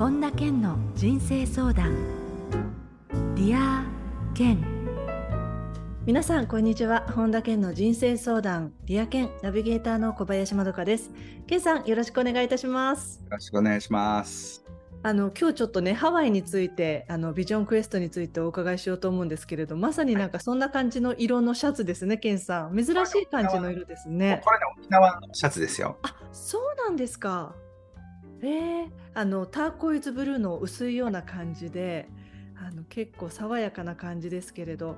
本田健の人生相談。 Dear Ken。皆さんこんにちは。本田健の人生相談。 Dear Ken ナビゲーターの小林まどかです。健さんよろしくお願いいたします。よろしくお願いします。あの今日ちょっとねハワイについてあのビジョンクエストについてお伺いしようと思うんですけれどまさになんかそんな感じの色のシャツですね、ケンさん。珍しい感じの色ですね。これね沖縄のシャツですよ。あそうなんですかえー、あのターコイズブルーの薄いような感じであの結構爽やかな感じですけれど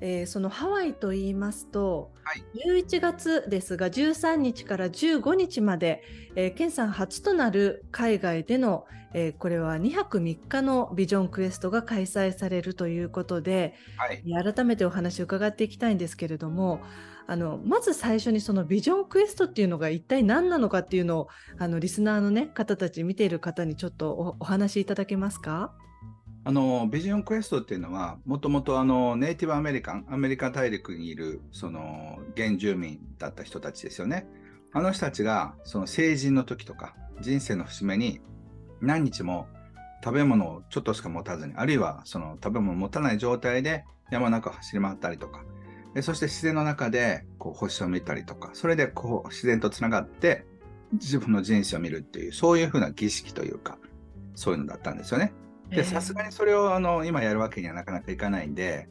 えー、そのハワイと言いますと、はい、11月ですが13日から15日まで、えー、ケンさん初となる海外での、えー、これは2泊3日のビジョンクエストが開催されるということで、はい、改めてお話を伺っていきたいんですけれどもあのまず最初にそのビジョンクエストっていうのが一体何なのかっていうのをあのリスナーの、ね、方たち見ている方にちょっとお話しいただけますか？あのビジョンクエストっていうのは、もともとネイティブアメリカン、アメリカ大陸にいるその原住民だった人たちですよね。あの人たちがその成人の時とか、人生の節目に何日も食べ物をちょっとしか持たずに、あるいはその食べ物を持たない状態で山の中を走り回ったりとか、そして自然の中でこう星を見たりとか、それでこう自然とつながって自分の人生を見るっていう、そういうふうな儀式というか、そういうのだったんですよね。で、さすがにそれをあの今やるわけにはなかなかいかないんで、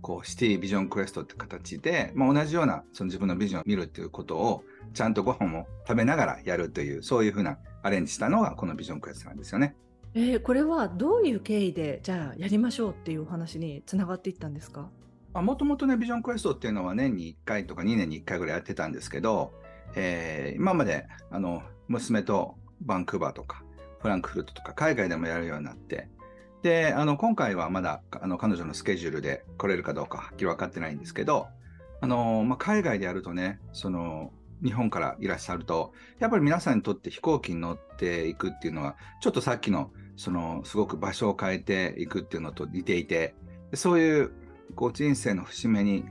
こうシティビジョンクエストって形で、まあ、同じようなその自分のビジョンを見るっていうことをちゃんとご飯も食べながらやるというそういうふうなアレンジしたのがこのビジョンクエストなんですよね。えー、これはどういう経緯でじゃあやりましょうっていうお話につながっていったんですか？もともとねビジョンクエストっていうのは年に1回とか2年に1回ぐらいやってたんですけど、えー、今まであの娘とバンクーバーとかフランクフルトとか海外でもやるようになって、で、あの、今回はまだ、あの、彼女のスケジュールで来れるかどうかはっきり分かってないんですけど、あの、まあ、海外でやるとね、その、日本からいらっしゃると、やっぱり皆さんにとって飛行機に乗っていくっていうのは、ちょっとさっきの、その、すごく場所を変えていくっていうのと似ていて、そういう、こう、人生の節目に、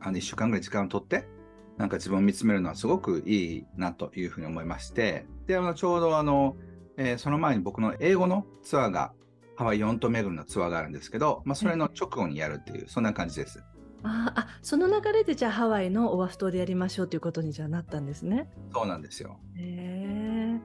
あの、1週間ぐらい時間をとって、なんか自分を見つめるのはすごくいいなというふうに思いまして、で、あの、ちょうどあの、えー、その前に僕の英語のツアーがハワイ4島巡りのツアーがあるんですけど、まあ、それの直後にやるっていう、そんな感じです。ああ、その流れでじゃあハワイのオアフ島でやりましょうということにじゃなったんですね。そうなんですよ。へ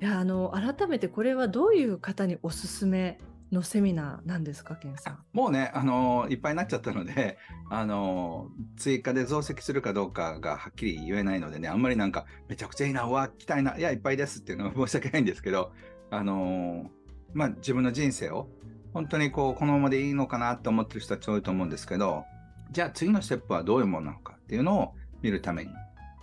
え。いや、あの、改めてこれはどういう方におすすめのセミナーなんですか、ケンさん？もうね、あのいっぱいになっちゃったので、あの追加で増席するかどうかがはっきり言えないのでね、あんまりなんか、めちゃくちゃいいな、うわ、来たいな、いや、いっぱいですっていうのは申し訳ないんですけど、あのまあ、自分の人生を本当にこうこのままでいいのかなと思ってる人は多いと思うんですけどじゃあ次のステップはどういうものなのかっていうのを見るために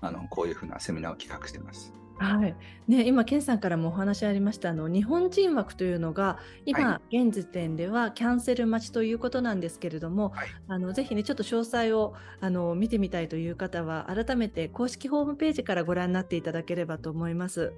あのこういうふうなセミナーを企画してます。はい。ね、今、ケンさんからもお話ありましたあの日本人枠というのが今、はい、現時点ではキャンセル待ちということなんですけれども、はい、あのぜひねちょっと詳細をあの見てみたいという方は改めて公式ホームページからご覧になっていただければと思います。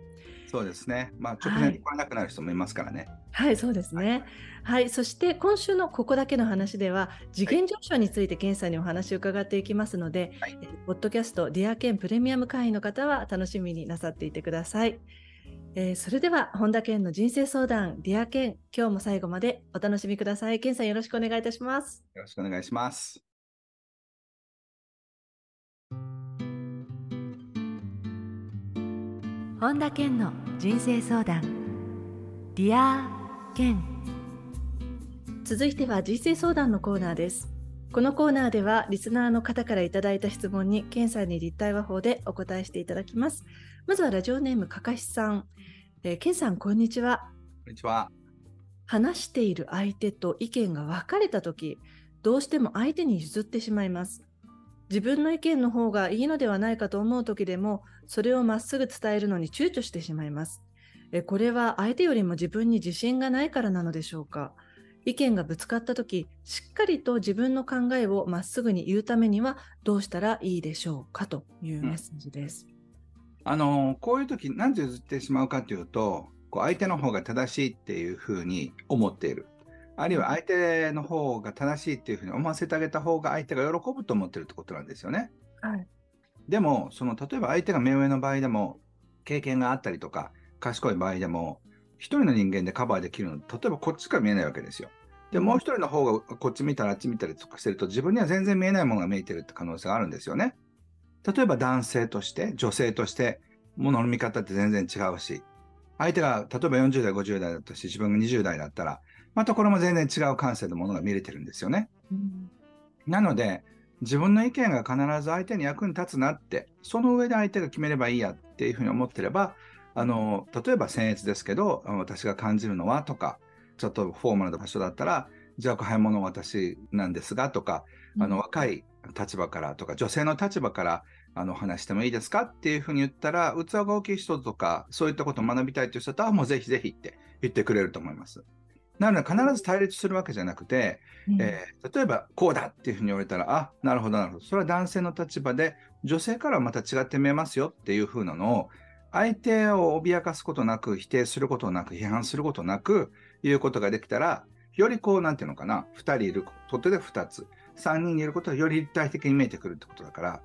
そうですね。まあ、直前に来れなくなる人もいますからね。はい、はい、そうですね。はい、はい、そして今週のここだけの話では、次元上昇について検査にお話を伺っていきますので、はい、ポッドキャスト、 Dear Ken プレミアム会員の方は楽しみになさっていてください。えー、それでは、本田健の人生相談、 Dear Ken、今日も最後までお楽しみください。健さん、よろしくお願いいたします。よろしくお願いします。本田健の人生相談。 Dear Ken。続いては人生相談のコーナーです。このコーナーではリスナーの方からいただいた質問に健さんに立体話法でお答えしていただきます。まずはラジオネームかかしさん、えー、健さんこんにちは。こんにちは。話している相手と意見が分かれた時どうしても相手に譲ってしまいます自分の意見の方がいいのではないかと思う時でも、それをまっすぐ伝えるのに躊躇してしまいます。これは相手よりも自分に自信がないからなのでしょうか？意見がぶつかった時、しっかりと自分の考えをまっすぐに言うためにはどうしたらいいでしょうか？というメッセージです。うん、あのこういう時なんで譲ってしまうかというと、こう相手の方が正しいっていうふうに思っている。あるいは相手の方が正しいっていうふうに思わせてあげた方が相手が喜ぶと思ってるってことなんですよね。はい、でもその例えば相手が目上の場合でも経験があったりとか賢い場合でも一人の人間でカバーできるの、例えばこっちから見えないわけですよ。で、もう一人の方がこっち見たらあっち見たりとかしてると、自分には全然見えないものが見えてるって可能性があるんですよね。例えば男性として、女性として、ものの見方って全然違うし、相手が例えば40代、50代だったし、自分が20代だったら、またこれも全然違う感性のものが見れてるんですよね。うん、なので、自分の意見が必ず相手に役に立つなって、その上で相手が決めればいいやっていうふうに思ってれば、あの、例えば僭越ですけど、私が感じるのはとか、ちょっとフォーマルな場所だったら、じゃあ、買い物私なんですがとか、あの、若い立場からとか、女性の立場から、あの、話してもいいですかっていうふうに言ったら、器が大きい人とか、そういったことを学びたいという人だと、もうぜひぜひって言ってくれると思います。なので、必ず対立するわけじゃなくて、うん、えー、例えば、こうだっていうふうに言われたら、あ、なるほど、なるほど。それは男性の立場で、女性からはまた違って見えますよっていうふうなのを、相手を脅かすことなく、否定することなく、批判することなく、言うことができたら、よりこう、なんていうのかな、2人いることで2つ、3人いることはより立体的に見えてくるってことだから、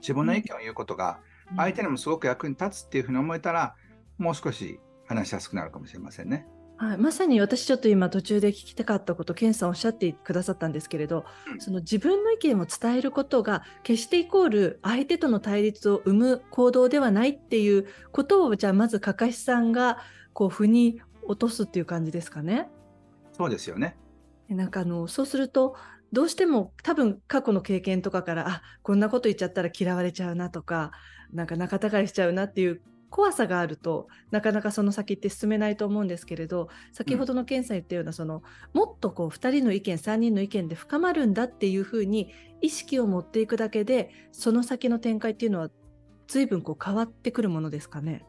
自分の意見を言うことが、相手にもすごく役に立つっていうふうに思えたら、もう少し話しやすくなるかもしれませんね。はい、まさに私ちょっと今途中で聞きたかったこと、ケンさんおっしゃってくださったんですけれど、その自分の意見を伝えることが決してイコール相手との対立を生む行動ではないっていうことを、じゃあまずかかしさんがこう腑に落とすっていう感じですかね？そうですよね。なんかあのそうするとどうしても多分過去の経験とかからあこんなこと言っちゃったら嫌われちゃうなとかなんか仲違いしちゃうなっていう怖さがあるとなかなかその先って進めないと思うんですけれど先ほどの検査言ったような、そのもっとこう2人の意見3人の意見で深まるんだっていうふうに意識を持っていくだけでその先の展開っていうのは随分こう変わってくるものですかね。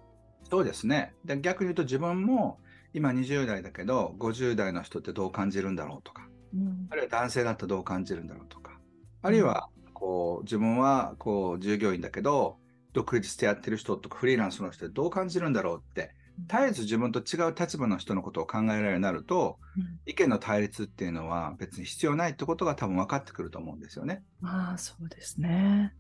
そうですね。で逆に言うと自分も今20代だけど50代の人ってどう感じるんだろうとか、うん、あるいは男性だとどう感じるんだろうとかあるいはこう自分はこう従業員だけど独立してやってる人とかフリーランスの人どう感じるんだろうって絶えず自分と違う立場の人のことを考えられるようになると、うん、意見の対立っていうのは別に必要ないってことが多分分かってくると思うんですよね。ああそうですね。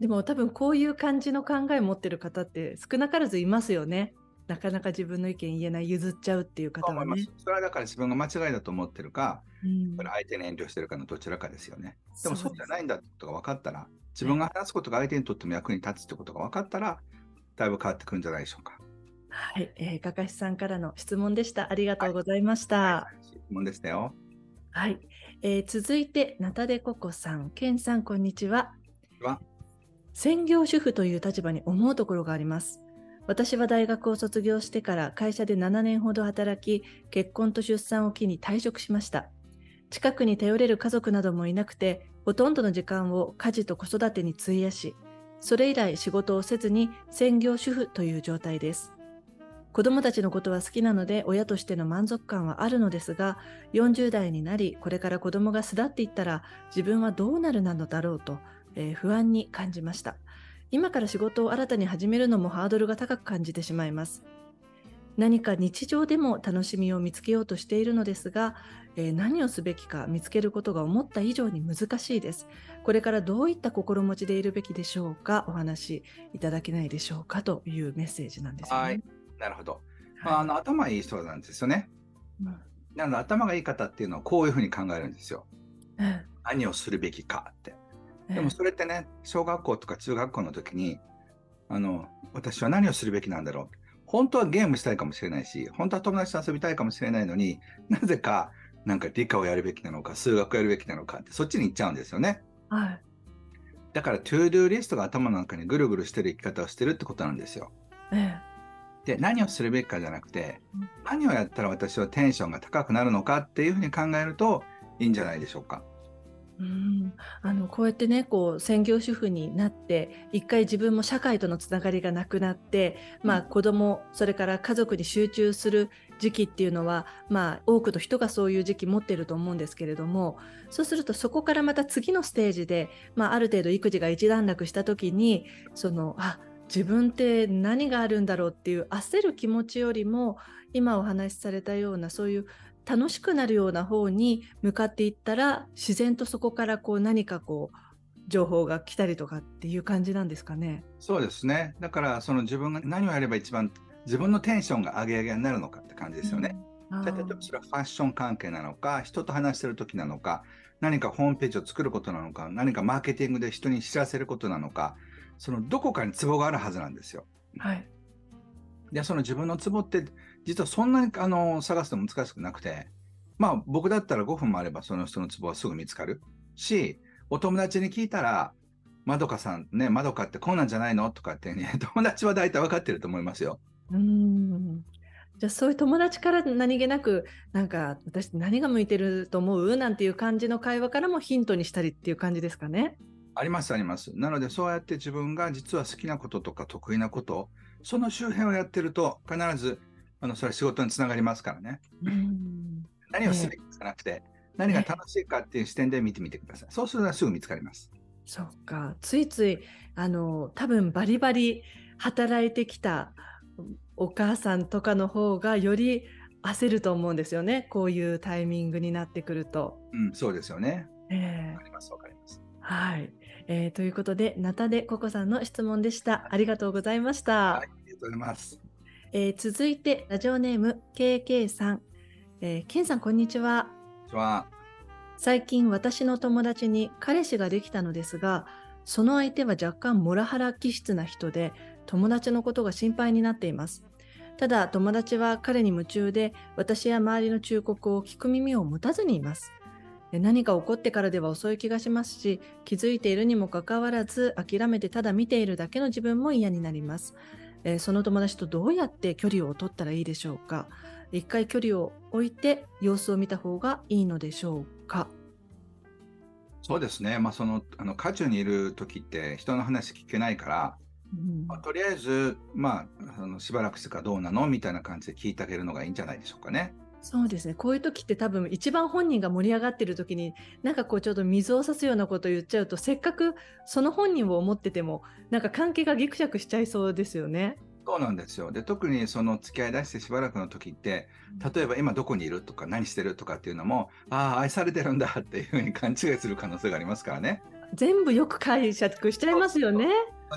でも多分こういう感じの考えを持ってる方って少なからずいますよね。なかなか自分の意見言えない譲っちゃうっていう方はね。それはだから自分が間違いだと思ってるか、うん、相手に遠慮してるかのどちらかですよね。でもそうじゃないんだってことが分かったら、自分が話すことが相手にとっても役に立つってことが分かったら、だいぶ変わってくるんじゃないでしょうか。はい、えー、かかしさんからの質問でした。ありがとうございました。はいはい、質問でしたよ。はい、えー、続いて、ナタデココさん、ケンさん、こんにちは。は専業主婦という立場に思うところがあります。私は大学を卒業してから会社で7年ほど働き、結婚と出産を機に退職しました。近くに頼れる家族などもいなくて、ほとんどの時間を家事と子育てに費やし、それ以来仕事をせずに専業主婦という状態です。子供たちのことは好きなので親としての満足感はあるのですが、40代になり、これから子供が巣立っていったら自分はどうなるなのだろうと、えー、不安に感じました。今から仕事を新たに始めるのもハードルが高く感じてしまいます。何か日常でも楽しみを見つけようとしているのですが、えー、何をすべきか見つけることが思った以上に難しいです。これからどういった心持ちでいるべきでしょうか、お話いただけないでしょうかというメッセージなんです、ね、はい、なるほど。まあ、あの頭いい人なんですよね。うん、なので頭がいい方っていうのはこういうふうに考えるんですよ。うん、何をするべきかって。でもそれってね、小学校とか中学校の時に、あの、私は何をするべきなんだろう。本当はゲームしたいかもしれないし、本当は友達と遊びたいかもしれないのに、なぜかなんか理科をやるべきなのか、数学をやるべきなのかって、そっちに行っちゃうんですよね。はい。だから、 to-do リストが頭の中にぐるぐるしてる生き方をしてるってことなんですよ。ええ、で、何をするべきかじゃなくて、何をやったら私はテンションが高くなるのかっていうふうに考えるといいんじゃないでしょうか。うん、あのこうやってねこう専業主婦になって一回自分も社会とのつながりがなくなって、まあ、子供それから家族に集中する時期っていうのは、まあ、多くの人がそういう時期持ってると思うんですけれどもそうするとそこからまた次のステージで、まあ、ある程度育児が一段落した時にそのあ自分って何があるんだろうっていう焦る気持ちよりも今お話しされたようなそういう楽しくなるような方に向かっていったら自然とそこからこう何かこう情報が来たりとかっていう感じなんですかね。そうですね。だからその自分が何をやれば一番自分のテンションが上げ上げになるのかって感じですよね。うん例えばそれはファッション関係なのか、人と話してる時なのか、何かホームページを作ることなのか、何かマーケティングで人に知らせることなのか、そのどこかにツボがあるはずなんですよ。はい。で、その自分のツボって、実はそんなにあの探すの難しくなくて、まあ僕だったら5分もあればその人のツボはすぐ見つかるし、お友達に聞いたら、まどかさんね、まどかってこうなんじゃないのとかってね、友達は大体分かってると思いますよ。うん。じゃあそういう友達から何気なくなんか私何が向いてると思う？なんていう感じの会話からもヒントにしたりっていう感じですかね。ありますあります。なのでそうやって自分が実は好きなこととか得意なこと、その周辺をやってると必ずあのそれは仕事につながりますからね。うん。何をすべきじゃなくて、何が楽しいかっていう視点で見てみてください。そうするとすぐ見つかります。そうか。ついついあの多分バリバリ働いてきたお母さんとかの方がより焦ると思うんですよね。こういうタイミングになってくると。うん、そうですよね。ええわかります、わかります。はい、えーということで、ナタデココさんの質問でした。ありがとうございました。はい、ありがとうございます。えー続いて、ラジオネーム KK さん。えー、ケンさん、こんにちは。最近、私の友達に彼氏ができたのですが、その相手は若干モラハラ気質な人で、友達のことが心配になっています。ただ、友達は彼に夢中で、私や周りの忠告を聞く耳を持たずにいます。え何か起こってからでは遅い気がしますし、気づいているにもかかわらず、諦めてただ見ているだけの自分も嫌になります。えーその友達とどうやって距離を取ったらいいでしょうか？一回距離を置いて様子を見た方がいいのでしょうか？そうですね。まあ、その、あの、渦中にいる時って人の話聞けないから、うんまあ、とりあえず、まあ、あのしばらくしてからどうなの？みたいな感じで聞いてあげるのがいいんじゃないでしょうかね。そうですね。こういう時って多分一番本人が盛り上がってる時になんかこうちょっと水を差すようなことを言っちゃうとせっかくその本人を思っててもなんか関係がギクシャクしちゃいそうですよね。そうなんですよ。で、特にその付き合い出してしばらくの時って、例えば今どこにいるとか何してるとかっていうのも、ああ、愛されてるんだっていうふうに勘違いする可能性がありますからね。全部よく解釈しちゃいますよね。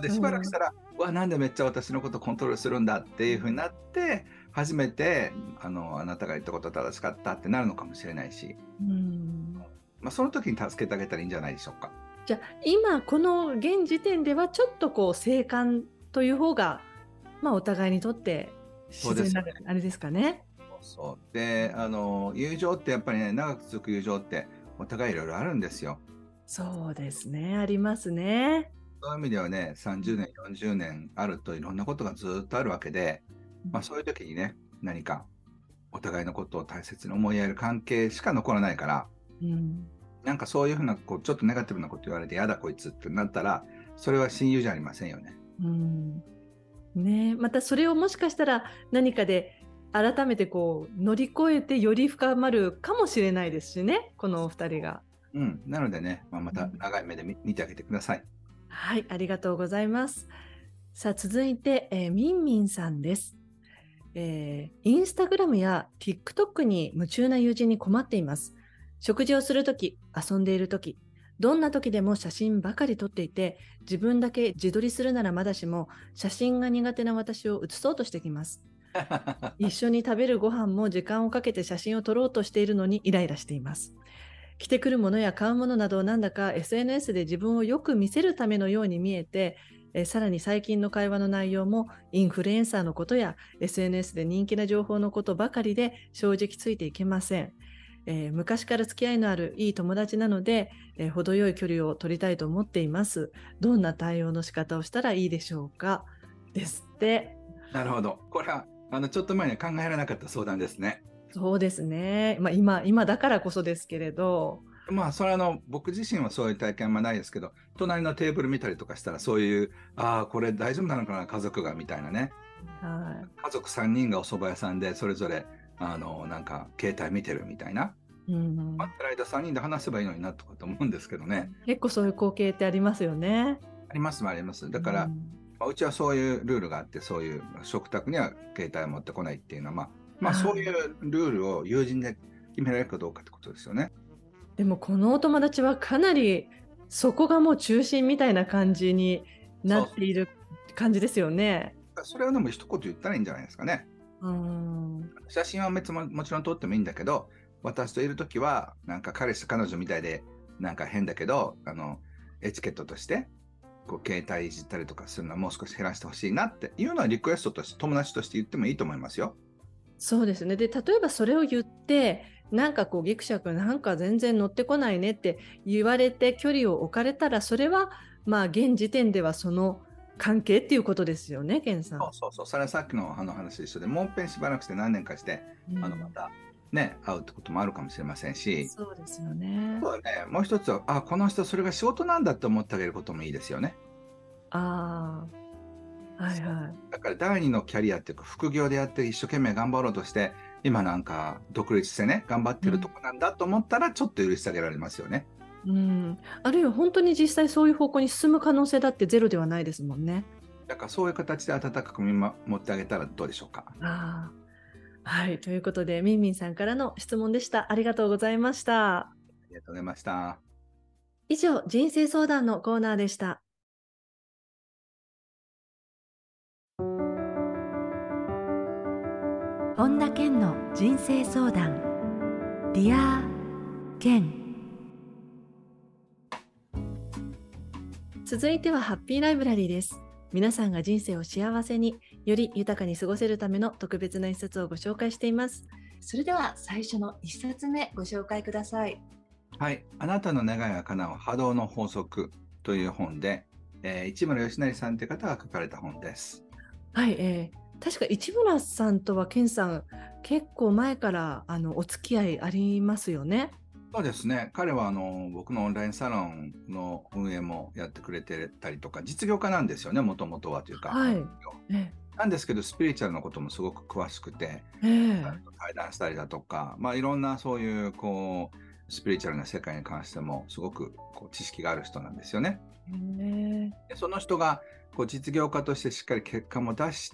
で、しばらくしたら、うわ、なんでめっちゃ私のことコントロールするんだっていうふうになって、初めて、あの、あなたが言ったこと正しかったってなるのかもしれないし、うんまあ、その時に助けてあげたらいいんじゃないでしょうか。じゃあ今この現時点ではちょっとこう静観という方がまあお互いにとって自然なそうですあれですかね。そう。で、あの、友情ってやっぱりね、長く続く友情って、お互いいろいろあるんですよ。そうですねありますね。そういう意味ではね、30年、40年あるといろんなことがずっとあるわけで、まあそういう時にね、何かお互いのことを大切に思いやる関係しか残らないから、うんなんかそういうふうな、こう、ちょっとネガティブなこと言われて、やだこいつってなったら、それは親友じゃありませんよね。うんねえまたそれをもしかしたら何かで改めてこう乗り越えてより深まるかもしれないですしねこのお二人が。うん。なのでね、まあ、また長い目で見見てあげてください。はい、ありがとうございます。さあ、続いて、えーみんみんさんです。えーインスタグラムや TikTok に夢中な友人に困っています。食事をするとき、遊んでいるとき、どんな時でも写真ばかり撮っていて、自分だけ自撮りするならまだしも、写真が苦手な私を写そうとしてきます。一緒に食べるご飯も時間をかけて写真を撮ろうとしているのにイライラしています。着てくるものや買うものなどをなんだか SNS で自分をよく見せるためのように見えて、えーさらに最近の会話の内容もインフルエンサーのことや SNS で人気な情報のことばかりで正直ついていけません。えー昔から付き合いのあるいい友達なので、えー程よい距離を取りたいと思っています。どんな対応の仕方をしたらいいでしょうか？ですって。なるほど。これは、あの、ちょっと前には考えられなかった相談ですね。そうですね。まあ、今、今だからこそですけれど。まあ、それはあの、僕自身はそういう体験はないですけど、隣のテーブル見たりとかしたら、そういう、ああ、これ大丈夫なのかな、家族が、みたいなね。は家族3人がお蕎麦屋さんで、それぞれ、あの、なんか、携帯見てるみたいな。い。うん待ってる間3人で話せばいいのになとかと思うんですけどね。結構そういう光景ってありますよね。ありますあります。だから、うんまあうちはそういうルールがあって、そういう食卓には携帯を持ってこないっていうのは、まあ、まあ、はいそういうルールを友人で決められるかどうかってことですよね。でもこのお友達はかなりそこがもう中心みたいな感じになっている感じですよね。それはでも一言言ったらいいんじゃないですかね。うん写真は別ももちろん撮ってもいいんだけど、私といるときは、なんか彼氏、彼女みたいで、なんか変だけど、あの、エチケットとして、こう、携帯いじったりとかするのはもう少し減らしてほしいなっていうのはリクエストとして、友達として言ってもいいと思いますよ。そうですね。で、例えばそれを言って、なんかこう、ギクシャクなんか全然乗ってこないねって言われて距離を置かれたら、それはまあ現時点ではその関係っていうことですよね、ケンさん。そうそうそう。それはさっきのあの話と一緒で、もう一遍しばらくして何年かして、うんあの、またね、会うってこともあるかもしれませんし、そうですよね。そうだね、もう一つは、あ、この人それが仕事なんだって思ってあげることもいいですよね。ああ。はいはい。だから第二のキャリアっていうか副業でやって一生懸命頑張ろうとして今なんか独立してね頑張ってるとこなんだと思ったらちょっと許してあげられますよね。うん、あるいは本当に実際そういう方向に進む可能性だってゼロではないですもんね。だからそういう形で温かく見守ってあげたらどうでしょうか。ああはい、ということで、みんみんさんからの質問でした。ありがとうございました。ありがとうございました。以上、人生相談のコーナーでした。人生相談。 Dear Ken。続いてはハッピーライブラリーです。皆さんが人生を幸せにより豊かに過ごせるための特別な一冊をご紹介しています。それでは最初の一冊目ご紹介ください。はい、あなたの願いが叶う波動の法則という本で、えー市村義成さんという方が書かれた本です。はい、えー確か市村さんとは健さん結構前からあのお付き合いありますよね？そうですね。彼はあの僕のオンラインサロンの運営もやってくれてたりとか、実業家なんですよね、もともとはというか。はいえなんですけど、スピリチュアルなこともすごく詳しくて、ええ対談したりだとか、まあ、いろんなそういうこうスピリチュアルな世界に関してもすごくこう知識がある人なんですよね。えでその人がこう実業家としてしっかり結果も出し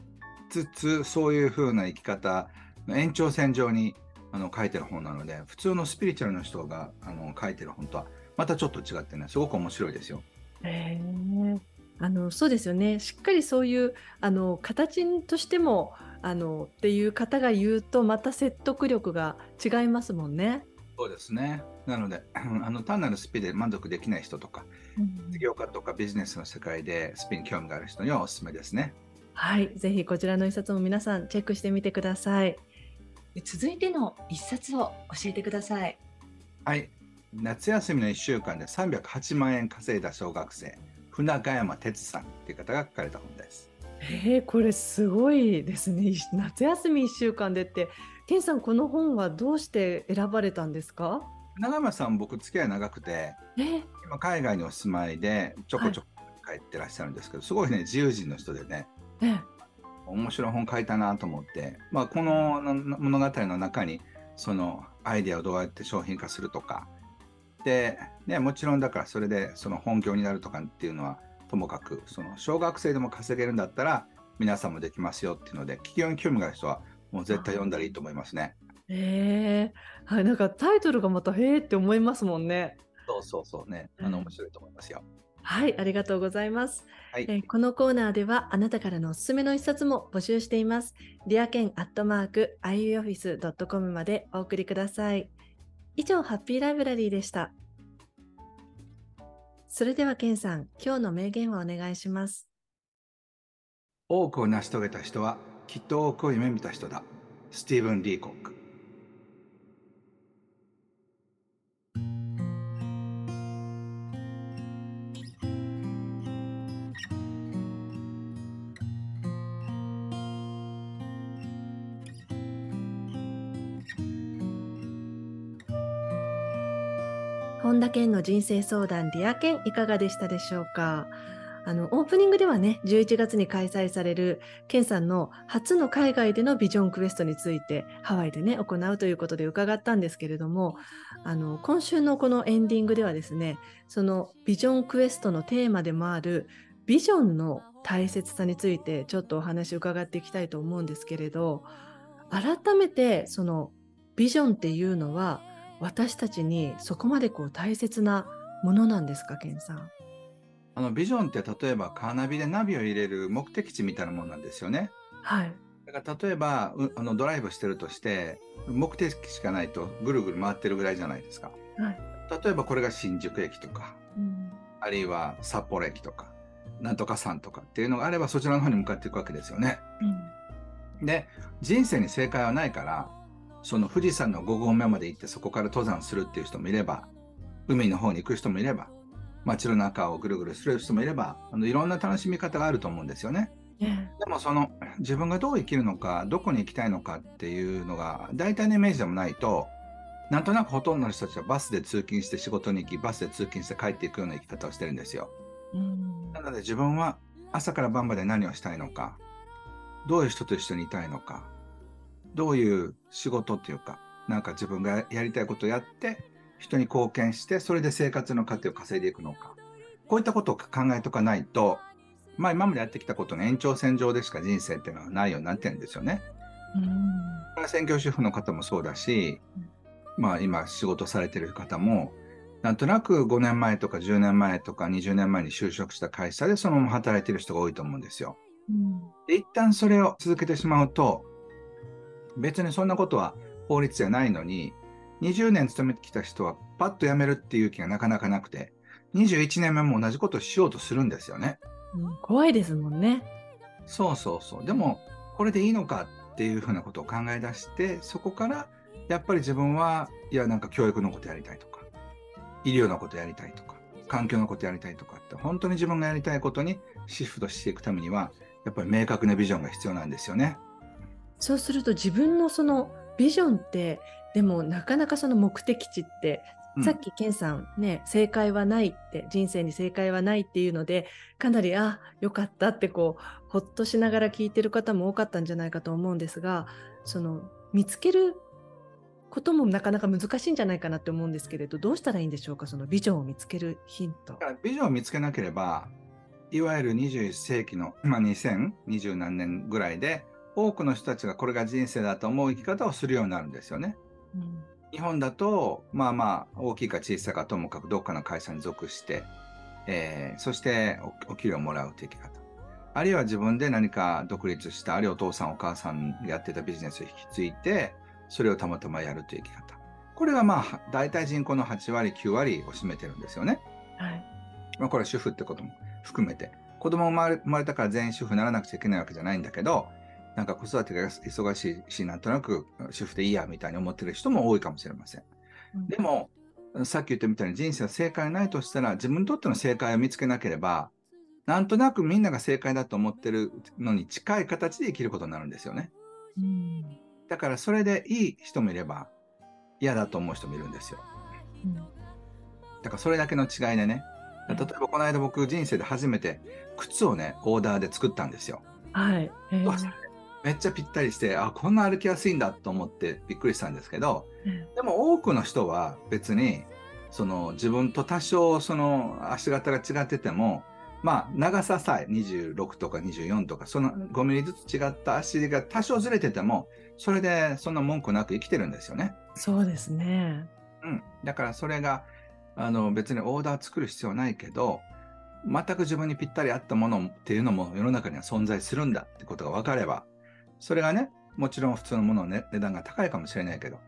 つつそういう風な生き方の延長線上にあの書いてる本なので普通のスピリチュアルの人があの書いてる本とはまたちょっと違ってねすごく面白いですよ。ええあのそうですよねしっかりそういうあの形としてもあのっていう方が言うとまた説得力が違いますもんね。そうですねなので あの単なるスピで満足できない人とか実業家とかビジネスの世界でスピに興味がある人にはおすすめですね。はい、ぜひこちらの一冊も皆さんチェックしてみてください。続いての一冊を教えてください。はい。夏休みの1週間で308万円稼いだ小学生、船ヶ山哲さんっていう方が書かれた本です。えー、これすごいですね。い夏休み1週間でって、ケンさんこの本はどうして選ばれたんですか？船ヶ山さん、僕付き合い長くて、え？ー、今海外にお住まいでちょこちょこ帰ってらっしゃるんですけど、すごいね、自由人の人でね、えー、面白い本書いたなと思って、まあ、このの物語の中に、そのアイデアをどうやって商品化するとか、で、ね、もちろんだからそれでその本業になるとかっていうのはともかくその小学生でも稼げるんだったら皆さんもできますよっていうので企業に興味がある人はもう絶対読んだらいいと思いますね。えー、はい、なんかタイトルがまたへえって思いますもんね。そうそうそうね、あの面白いと思いますよ。はい、ありがとうございます。はいえーこのコーナーではあなたからのおすすめの一冊も募集しています。ディアケンアットマーク ioffice.com までお送りください。以上、ハッピーライブラリーでした。それではケンさん、今日の名言をお願いします。多くを成し遂げた人はきっと多くを夢見た人だ。スティーブン・リーコック。本田健の人生相談ディアケンいかがでしたでしょうか？あのオープニングではね11月に開催されるケンさんの初の海外でのビジョンクエストについてハワイでね行うということで伺ったんですけれどもあの今週のこのエンディングではですねそのビジョンクエストのテーマでもあるビジョンの大切さについてちょっとお話伺っていきたいと思うんですけれど改めてそのビジョンっていうのは私たちにそこまでこう大切なものなんですか、ケンさん？あのビジョンって例えばカーナビでナビを入れる目的地みたいなものなんですよね。はい。だから例えばうあのドライブしてるとして目的地しかないとぐるぐる回ってるぐらいじゃないですか。はい。例えばこれが新宿駅とかうん。あるいは札幌駅とかなんとか山とかっていうのがあればそちらの方に向かっていくわけですよね。で人生に正解はないからその富士山の5合目まで行ってそこから登山するっていう人もいれば海の方に行く人もいれば街の中をぐるぐるする人もいればあのいろんな楽しみ方があると思うんですよね。ねでもその自分がどう生きるのかどこに行きたいのかっていうのが大体のイメージでもないとなんとなくほとんどの人たちはバスで通勤して仕事に行きバスで通勤して帰っていくような生き方をしてるんですよ。うんなので自分は朝から晩まで何をしたいのか、どういう人と一緒にいたいのか、どういう仕事っていうか、なんか自分がやりたいことをやって、人に貢献して、それで生活の糧を稼いでいくのか。こういったことを考えとかないと、まあ今までやってきたことの延長線上でしか人生っていうのはないようになってるんですよね。うん専業主婦の方もそうだし、まあ今仕事されてる方も、なんとなく5年前とか10年前とか20年前に就職した会社でそのまま働いてる人が多いと思うんですよ。うんで一旦それを続けてしまうと、別にそんなことは法律じゃないのに、20年勤めてきた人はパッと辞めるっていう気がなかなかなくて、21年目も同じことをしようとするんですよね。うん怖いですもんね。そうそうそう。でも、これでいいのかっていうふうなことを考え出して、そこから、やっぱり自分は、いや、なんか教育のことやりたいとか、医療のことやりたいとか、環境のことやりたいとかって、本当に自分がやりたいことにシフトしていくためには、やっぱり明確なビジョンが必要なんですよね。そうすると自分のそのビジョンってでもなかなかその目的地って、うん。さっきケンさんね正解はないって人生に正解はないっていうのでかなりあよかったってこうほっとしながら聞いてる方も多かったんじゃないかと思うんですがその見つけることもなかなか難しいんじゃないかなって思うんですけれどどうしたらいいんでしょうかそのビジョンを見つけるヒント。ビジョンを見つけなければ、いわゆる21世紀の、まあ、2020何年ぐらいで、多くの人たちがこれが人生だと思う生き方をするようになるんですよね。うん日本だと、まあまあ、大きいか小さいかともかくどっかの会社に属して、えーそしておお給料をもらうという生き方。あるいは自分で何か独立した、あるいはお父さんお母さんがやってたビジネスを引き継いで、それをたまたまやるという生き方。これがまあ、大体人口の8割、9割を占めてるんですよね。はいまあ、これは主婦ってことも含めて。子供生まれ生まれたから全員主婦にならなくちゃいけないわけじゃないんだけど、なんか子育てが忙しいし、なんとなく主婦でいいやみたいに思ってる人も多いかもしれません。うんでも、さっき言ったみたいに人生は正解ないとしたら、自分にとっての正解を見つけなければ、なんとなくみんなが正解だと思ってるのに近い形で生きることになるんですよね。うんだからそれでいい人もいれば、嫌だと思う人もいるんですよ。うんだからそれだけの違いでね。例えばこの間僕人生で初めて靴をね、オーダーで作ったんですよ。はいえーめっちゃぴったりして、あ、こんな歩きやすいんだと思ってびっくりしたんですけど、えでも多くの人は別に、その自分と多少その足型が違ってても、まあ長ささえ26とか24とか、その5ミリずつ違った足が多少ずれてても、それでそんな文句なく生きてるんですよね。そうですね。うん。だからそれが、あの別にオーダー作る必要はないけど、全く自分にぴったり合ったものっていうのも世の中には存在するんだってことが分かれば、それがね、もちろん普通のものの、ね、値段が高いかもしれないけど、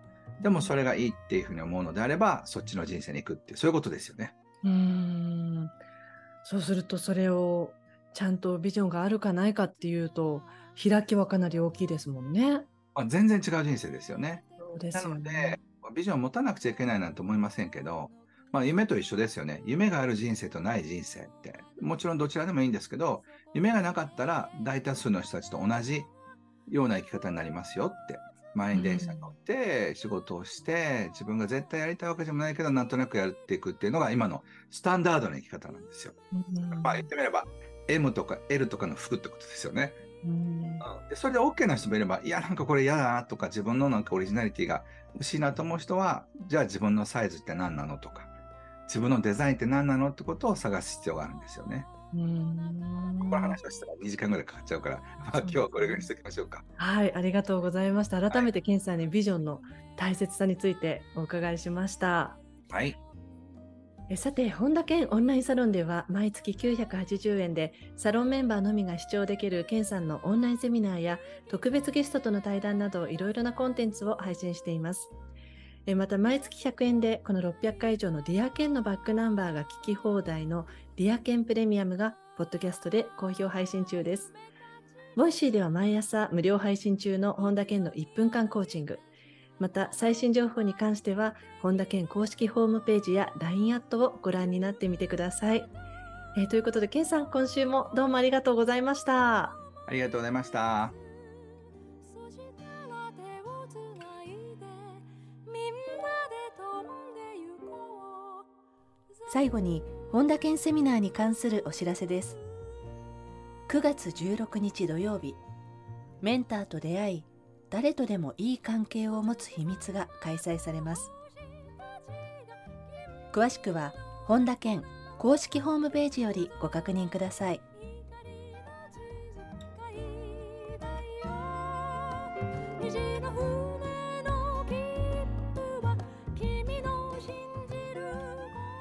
でもそれがいいっていうふうに思うのであれば、そっちの人生に行くってそういうことですよね。うーんそうするとそれをちゃんとビジョンがあるかないかっていうと開きはかなり大きいですもんね。まあ、全然違う人生ですよね。そうですなのよねで。、ビジョンを持たなくちゃいけないなんて思いませんけど、まあ、夢と一緒ですよね。夢がある人生とない人生って。もちろんどちらでもいいんですけど、夢がなかったら大多数の人たちと同じような生き方になりますよって。満員電車に乗って仕事をして、自分が絶対やりたいわけでもないけど、なんとなくやっていくっていうのが今のスタンダードな生き方なんですよ。うんまあ言ってみれば、M とか L とかの服ってことですよね。うんでそれで OK な人もいれば、いや、なんかこれ嫌だなとか、自分のなんかオリジナリティが欲しいなと思う人は、じゃあ自分のサイズって何なのとか、自分のデザインって何なのってことを探す必要があるんですよね。うんこの話をしたら2時間ぐらいかかっちゃうから、まあ、今日はこれぐらいにしておきましょうか。はい、ありがとうございました。改めてケンさんにビジョンの大切さについてお伺いしました。はい。えさて、本田健オンラインサロンでは毎月980円でサロンメンバーのみが視聴できる健さんのオンラインセミナーや特別ゲストとの対談などいろいろなコンテンツを配信しています。えまた毎月100円でこの600回以上のディアケンのバックナンバーが聞き放題のDear Ken プレミアムがポッドキャストで好評配信中です。 Voicy では毎朝無料配信中の本田健の1分間コーチング。また最新情報に関しては本田健公式ホームページや LINE アットをご覧になってみてください。えー、ということで健さん今週もどうもありがとうございました。ありがとうございました。最後に本田健セミナーに関するお知らせです。9月16日土曜日メンターと出会い誰とでもいい関係を持つ秘密が開催されます。詳しくは本田健公式ホームページよりご確認ください。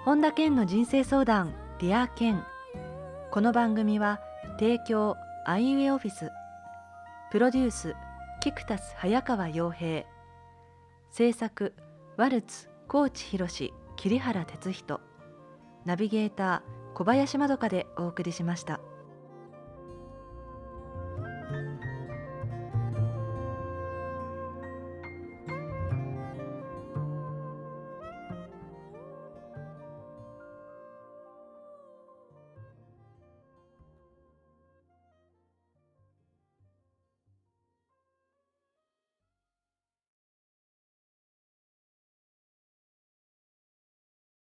本田健の人生相談 Dear Ken。この番組は提供アイウェイオフィス。プロデュースキクタス早川洋平。制作ワルツ高知博桐原哲人。ナビゲーター小林まどかでお送りしました。